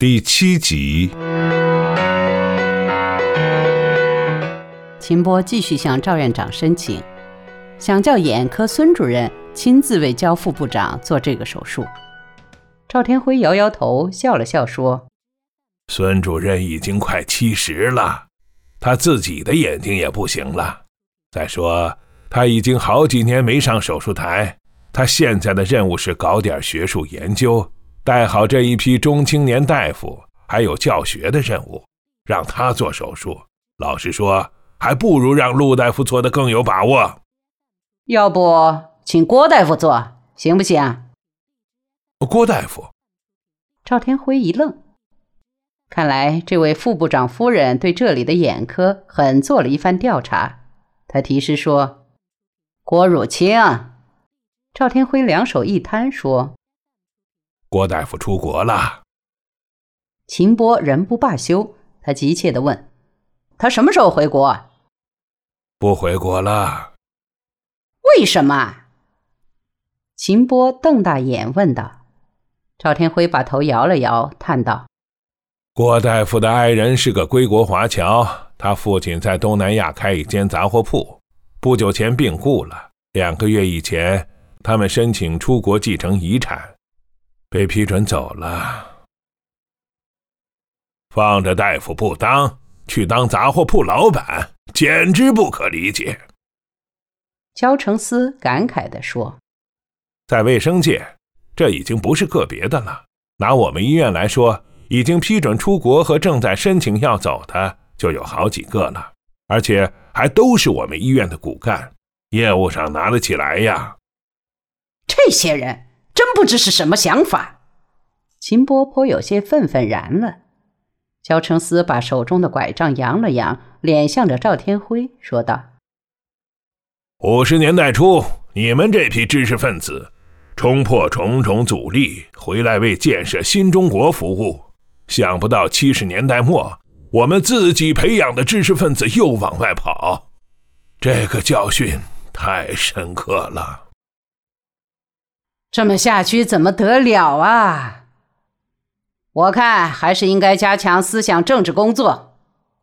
第七集，秦波继续向赵院长申请，想叫眼科孙主任亲自为焦副部长做这个手术。赵天辉摇摇头，笑了笑说：“孙主任已经快七十了，他自己的眼睛也不行了。再说，他已经好几年没上手术台，他现在的任务是搞点学术研究。”带好这一批中青年大夫，还有教学的任务，让他做手术。老实说，还不如让陆大夫做的更有把握。要不请郭大夫做，行不行？郭大夫，赵天辉一愣，看来这位副部长夫人对这里的眼科很做了一番调查。他提示说：“郭汝清。”赵天辉两手一摊说。郭大夫出国了。秦波仍不罢休，他急切地问：“他什么时候回国？”“不回国了。”“为什么？”秦波瞪大眼问道。赵天辉把头摇了摇，叹道：“郭大夫的爱人是个归国华侨，他父亲在东南亚开一间杂货铺，不久前病故了。两个月以前，他们申请出国继承遗产。”被批准走了，放着大夫不当，去当杂货铺老板，简直不可理解。焦成思感慨地说：“在卫生界，这已经不是个别的了。拿我们医院来说，已经批准出国和正在申请要走的就有好几个了，而且还都是我们医院的骨干，业务上拿得起来呀。这些人。”真不知是什么想法，秦波颇有些愤愤然了。焦成思把手中的拐杖扬了扬，脸向着赵天辉说道：“五十年代初，你们这批知识分子冲破重重阻力，回来为建设新中国服务。想不到七十年代末，我们自己培养的知识分子又往外跑，这个教训太深刻了。”这么下去怎么得了啊！我看还是应该加强思想政治工作。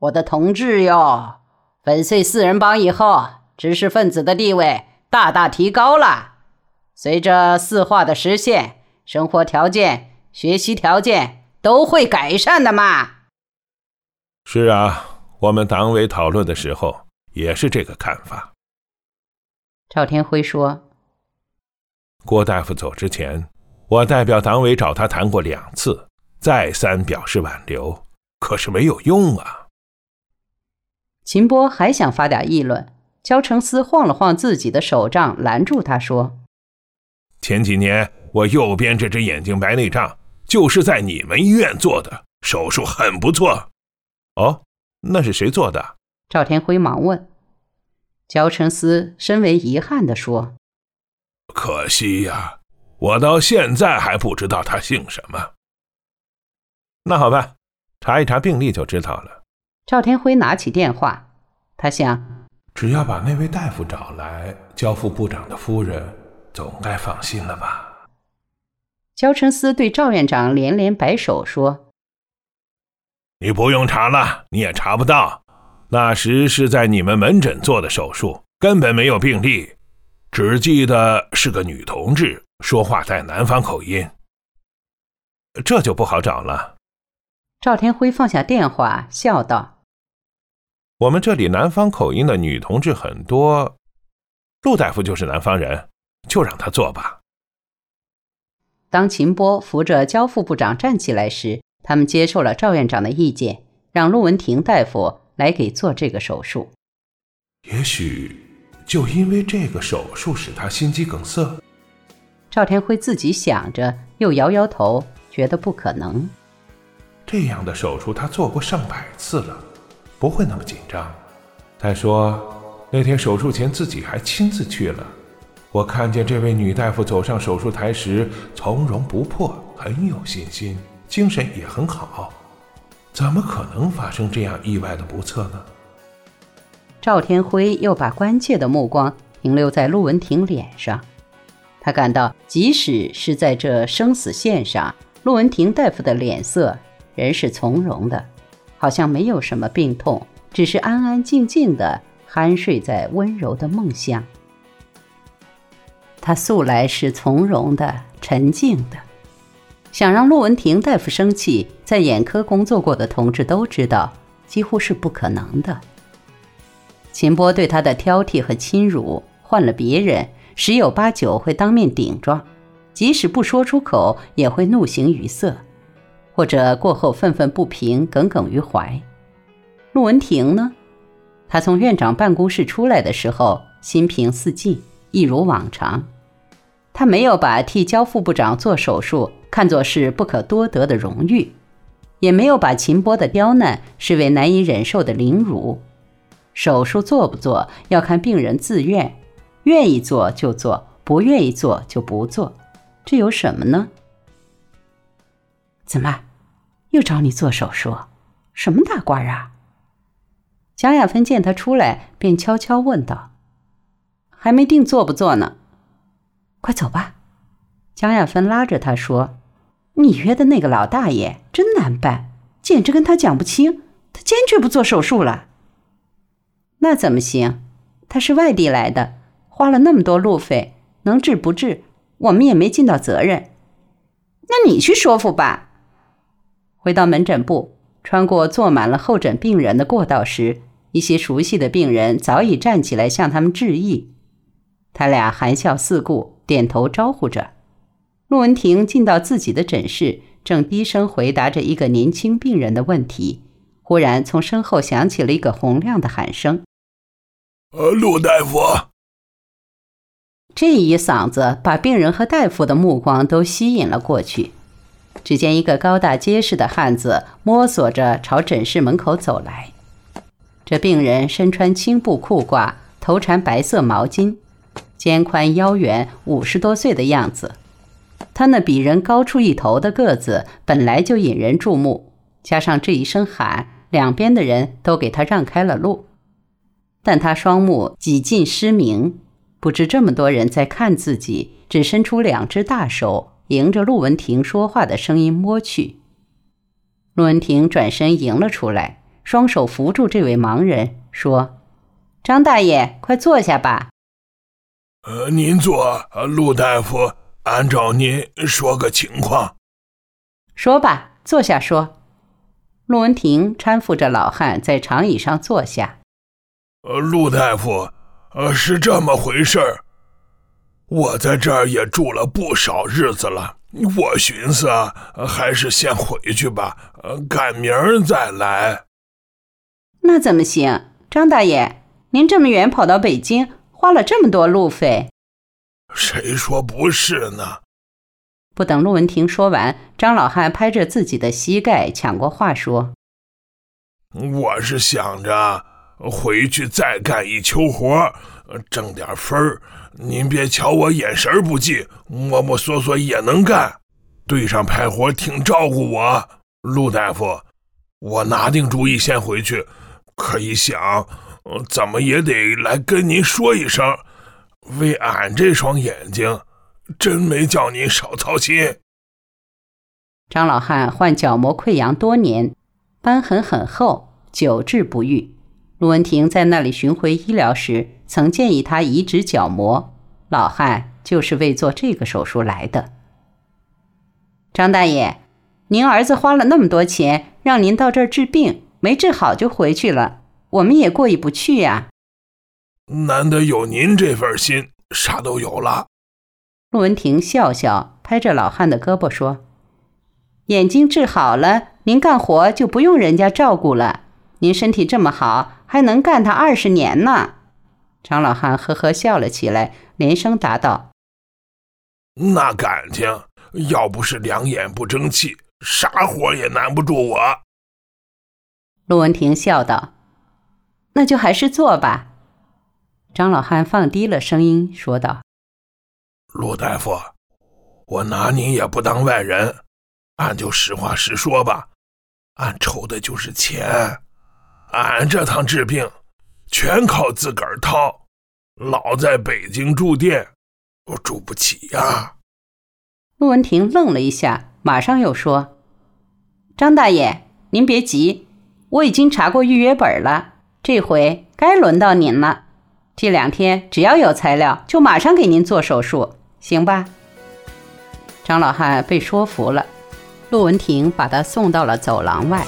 我的同志哟，粉碎四人帮以后，知识分子的地位大大提高了。随着四化的实现，生活条件、学习条件都会改善的嘛。是啊，我们党委讨论的时候也是这个看法。赵天辉说。郭大夫走之前，我代表党委找他谈过两次，再三表示挽留，可是没有用啊。秦波还想发点议论，焦成思晃了晃自己的手杖，拦住他说：“前几年我右边这只眼睛白内障就是在你们医院做的，手术很不错。”哦，那是谁做的？赵天辉忙问。焦成思深为遗憾地说。可惜呀，我到现在还不知道他姓什么。那好吧，查一查病历就知道了。赵天辉拿起电话，他想，只要把那位大夫找来，交付部长的夫人总该放心了吧？焦成思对赵院长连连摆手说：“你不用查了，你也查不到。那时是在你们门诊做的手术，根本没有病历。”只记得是个女同志，说话带南方口音，这就不好找了。赵天辉放下电话，笑道：“我们这里南方口音的女同志很多，陆大夫就是南方人，就让他做吧。”当秦波扶着焦副部长站起来时，他们接受了赵院长的意见，让陆文婷大夫来给做这个手术。也许。就因为这个手术使他心肌梗塞，赵天辉自己想着，又摇摇头，觉得不可能。这样的手术他做过上百次了，不会那么紧张。再说那天手术前自己还亲自去了，我看见这位女大夫走上手术台时从容不迫，很有信心，精神也很好，怎么可能发生这样意外的不测呢？赵天辉又把关切的目光停留在陆文婷脸上，他感到，即使是在这生死线上，陆文婷大夫的脸色仍是从容的，好像没有什么病痛，只是安安静静的酣睡在温柔的梦乡。他素来是从容的、沉静的，想让陆文婷大夫生气，在眼科工作过的同志都知道，几乎是不可能的。秦波对他的挑剔和侵辱，换了别人，十有八九会当面顶撞。即使不说出口，也会怒形于色，或者过后愤愤不平，耿耿于怀。陆文婷呢？他从院长办公室出来的时候，心平似静，一如往常。他没有把替焦副部长做手术看作是不可多得的荣誉，也没有把秦波的刁难视为难以忍受的凌辱。手术做不做，要看病人自愿，愿意做就做，不愿意做就不做。这有什么呢？怎么，又找你做手术？什么大官啊？蒋亚芬见他出来，便悄悄问道：“还没定做不做呢，快走吧。”蒋亚芬拉着他说：“你约的那个老大爷真难办，简直跟他讲不清。他坚决不做手术了。那怎么行？他是外地来的，花了那么多路费，能治不治？”我们也没尽到责任，那你去说服吧。回到门诊部，穿过坐满了候诊病人的过道时，一些熟悉的病人早已站起来向他们致意。他俩含笑四顾，点头招呼着。陆文婷进到自己的诊室，正低声回答着一个年轻病人的问题，忽然从身后响起了一个洪亮的喊声：“呃，陆大夫。”这一嗓子把病人和大夫的目光都吸引了过去。只见一个高大结实的汉子摸索着朝诊室门口走来。这病人身穿青布裤褂，头缠白色毛巾，肩宽腰圆，五十多岁的样子。他那比人高出一头的个子本来就引人注目，加上这一声喊，两边的人都给他让开了路。但他双目几近失明。不知这么多人在看自己，只伸出两只大手，迎着陆文婷说话的声音摸去。陆文婷转身迎了出来，双手扶住这位盲人，说：“张大爷，快坐下吧。”“呃，您坐。”陆大夫，按照您说个情况。说吧，坐下说。陆文婷搀扶着老汉在长椅上坐下。“呃，陆大夫。”呃，是这么回事儿。我在这儿也住了不少日子了，我寻思啊，还是先回去吧，呃，赶明儿再来。那怎么行？张大爷，您这么远跑到北京，花了这么多路费。谁说不是呢？不等陆文婷说完，张老汉拍着自己的膝盖抢过话说：“我是想着。”回去再干一秋活，挣点分儿。您别瞧我眼神不济，摸摸索索也能干。队上派活挺照顾我，陆大夫，我拿定主意先回去。可一想，怎么也得来跟您说一声，为俺这双眼睛，真没叫您少操心。张老汉患角膜溃疡多年，瘢痕很厚，久治不愈。陆文婷在那里巡回医疗时，曾建议他移植角膜。老汉就是为做这个手术来的。张大爷，您儿子花了那么多钱让您到这儿治病，没治好就回去了，我们也过意不去呀。难得有您这份心，啥都有了。陆文婷笑笑，拍着老汉的胳膊说：“眼睛治好了，您干活就不用人家照顾了。您身体这么好。”还能干他二十年呢，张老汉呵呵笑了起来，连声答道：“那感情，要不是两眼不争气，啥活也难不住我。”陆文婷笑道：“那就还是做吧。”张老汉放低了声音说道：“陆大夫，我拿您也不当外人，俺就实话实说吧，俺愁的就是钱。”俺这趟治病，全靠自个儿掏，老在北京住店，我住不起呀。陆文婷愣了一下，马上又说：“张大爷，您别急，我已经查过预约本了，这回该轮到您了。这两天只要有材料，就马上给您做手术，行吧？张老汉被说服了，陆文婷把他送到了走廊外。